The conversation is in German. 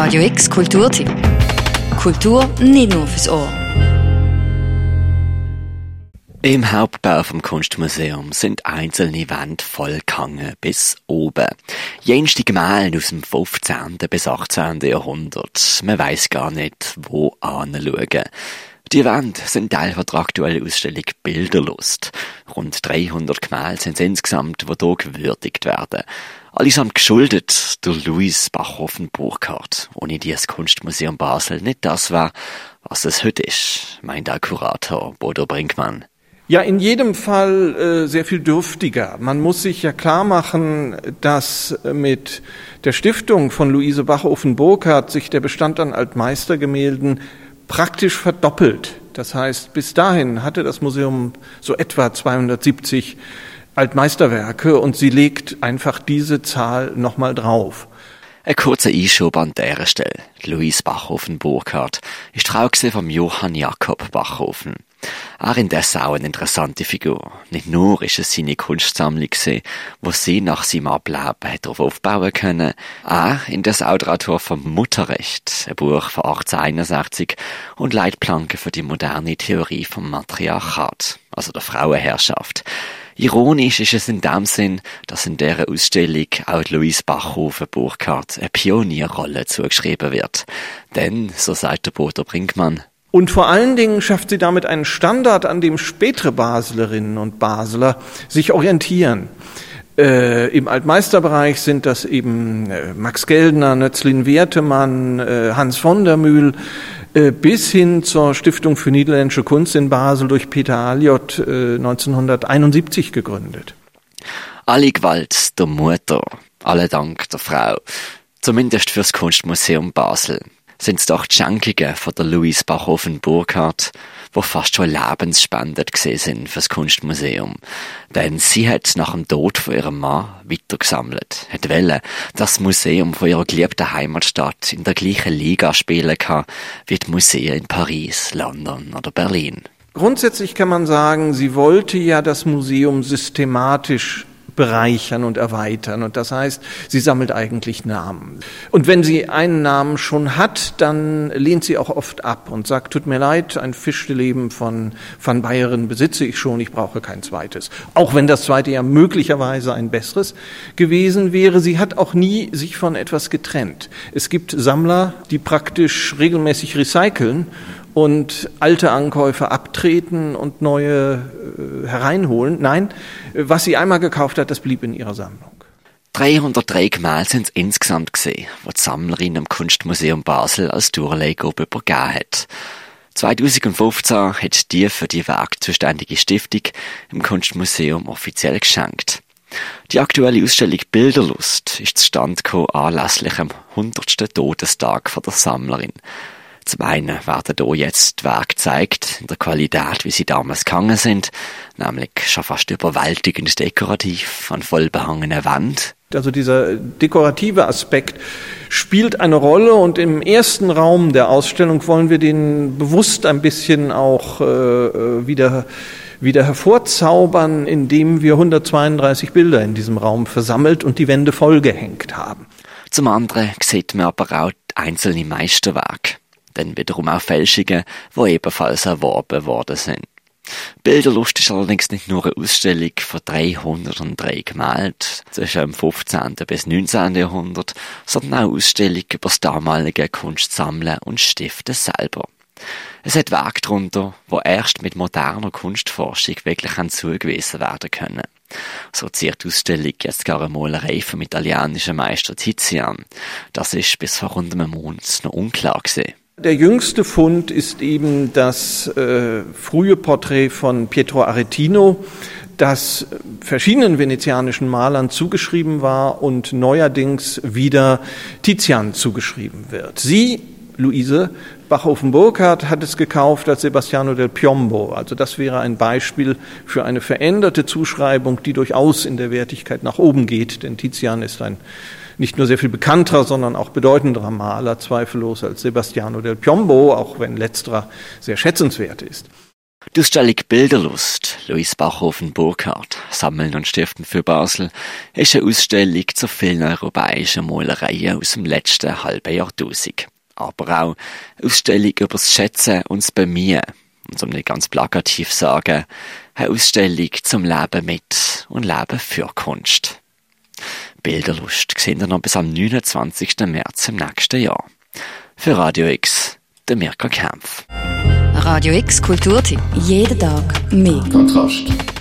Radio X Kulturtipp. Kultur nicht nur fürs Ohr. Im Hauptbau vom Kunstmuseum sind einzelne Wände vollgehangen bis oben. Jenste Gemälde aus dem 15. bis 18. Jahrhundert. Man weiß gar nicht, wo anschauen. Die Wände sind Teil der aktuellen Ausstellung Bilderlust. Rund 300 Gemälde sind es insgesamt, die hier gewürdigt werden. Allesamt geschuldet durch Louis Bachhofen-Burkhardt. Ohne die das Kunstmuseum Basel nicht das war, was es heute ist, meint der Kurator Bodo Brinkmann. Ja, in jedem Fall äh, sehr viel dürftiger. Man muss sich ja klar machen, dass mit der Stiftung von Luise Bachofen-Burkhardt sich der Bestand an Altmeistergemälden praktisch verdoppelt. Das heißt, bis dahin hatte das Museum so etwa 270 Altmeisterwerke und sie legt einfach diese Zahl nochmal drauf. Ein kurzer Einschub an dieser Stelle. Louise Bachhofen-Burkhardt ist Frau vom Johann Jakob Bachhofen. Er indessen auch eine interessante Figur. Nicht nur ist es seine Kunstsammlung gewesen, wo sie nach seinem Ableben darauf aufbauen können, er indes auch der Autor vom Mutterrecht, ein Buch von 1861 und Leitplanke für die moderne Theorie vom Matriarchat, also der Frauenherrschaft. Ironisch ist es in dem Sinn, dass in dieser Ausstellung auch Louise Bachhofen-Burkhardt eine Pionierrolle zugeschrieben wird. Denn, so sagt der Bodo Brinkmann, und vor allen Dingen schafft sie damit einen Standard, an dem spätere Baslerinnen und Basler sich orientieren. Äh, Im Altmeisterbereich sind das eben äh, Max Geldner, Nötzlin Wertemann, äh, Hans von der Mühl, bis hin zur Stiftung für niederländische Kunst in Basel durch Peter Aliot 1971 äh, gegründet. Alle Gewalt der Mutter, alle Dank der Frau, zumindest fürs Kunstmuseum Basel sind es doch die Schenkungen von der Louise Bachhofen-Burkhardt, wo fast schon lebensspendend gesehen sind fürs Kunstmuseum. Denn sie hat nach dem Tod von ihrem Mann weitergesammelt, hat dass das Museum von ihrer geliebten Heimatstadt in der gleichen Liga spielen kann, wie die Museen in Paris, London oder Berlin. Grundsätzlich kann man sagen, sie wollte ja das Museum systematisch bereichern und erweitern. Und das heißt, sie sammelt eigentlich Namen. Und wenn sie einen Namen schon hat, dann lehnt sie auch oft ab und sagt, tut mir leid, ein Fischleben von Van Bayeren besitze ich schon, ich brauche kein zweites. Auch wenn das zweite ja möglicherweise ein besseres gewesen wäre. Sie hat auch nie sich von etwas getrennt. Es gibt Sammler, die praktisch regelmäßig recyceln und alte Ankäufe abtreten und neue hereinholen. Nein, was sie einmal gekauft hat, das blieb in ihrer Sammlung. 303 Gemälde sind es insgesamt gesehen, wo die Sammlerin im Kunstmuseum Basel als Durchleihgruppe übergeben hat. 2015 hat die für die Werk zuständige Stiftung im Kunstmuseum offiziell geschenkt. Die aktuelle Ausstellung Bilderlust ist zustande gekommen anlässlich am 100. Todestag von der Sammlerin. Zum einen werden hier jetzt Werke gezeigt, in der Qualität, wie sie damals gegangen sind, nämlich schon fast überwältigend dekorativ, an voll behangenen Wänden. Also dieser dekorative Aspekt spielt eine Rolle und im ersten Raum der Ausstellung wollen wir den bewusst ein bisschen auch äh, äh wieder wieder hervorzaubern, indem wir 132 Bilder in diesem Raum versammelt und die Wände vollgehängt haben. Zum anderen sieht man aber auch einzelne Meisterwerke dann wiederum auch Fälschungen, die ebenfalls erworben worden sind. Bilderlust ist allerdings nicht nur eine Ausstellung von 303 Gemälden zwischen dem 15. bis 19. Jahrhundert, sondern auch eine Ausstellung über das damalige Kunstsammeln und Stiften selber. Es hat Werke darunter, wo erst mit moderner Kunstforschung wirklich zugewiesen werden können. So ziert die Ausstellung jetzt gar eine Malerei vom italienischen Meister Tizian. Das ist bis vor rund einem Monat noch unklar gewesen. Der jüngste Fund ist eben das äh, frühe Porträt von Pietro Aretino, das verschiedenen venezianischen Malern zugeschrieben war und neuerdings wieder Tizian zugeschrieben wird. Sie, Luise Bachhofen-Burkhardt, hat es gekauft als Sebastiano del Piombo. Also das wäre ein Beispiel für eine veränderte Zuschreibung, die durchaus in der Wertigkeit nach oben geht, denn Tizian ist ein nicht nur sehr viel bekannterer, sondern auch bedeutenderer Maler, zweifellos als Sebastiano del Piombo, auch wenn letzterer sehr schätzenswert ist. Ausstellung Bilderlust, Louis Bachhofen Burkhardt, Sammeln und Stiften für Basel, ist eine Ausstellung zu vielen europäischen Malereien aus dem letzten halben Jahrtausend. Aber auch eine Ausstellung über das Schätzen und das Bemühen. Und um nicht ganz plakativ sagen, eine Ausstellung zum Leben mit und Leben für Kunst. Bilderlust sehen wir noch bis am 29. März im nächsten Jahr. Für Radio X, der Mirka Kempf. Radio X Kulturtipp. Jeden Tag mehr. Kontrast.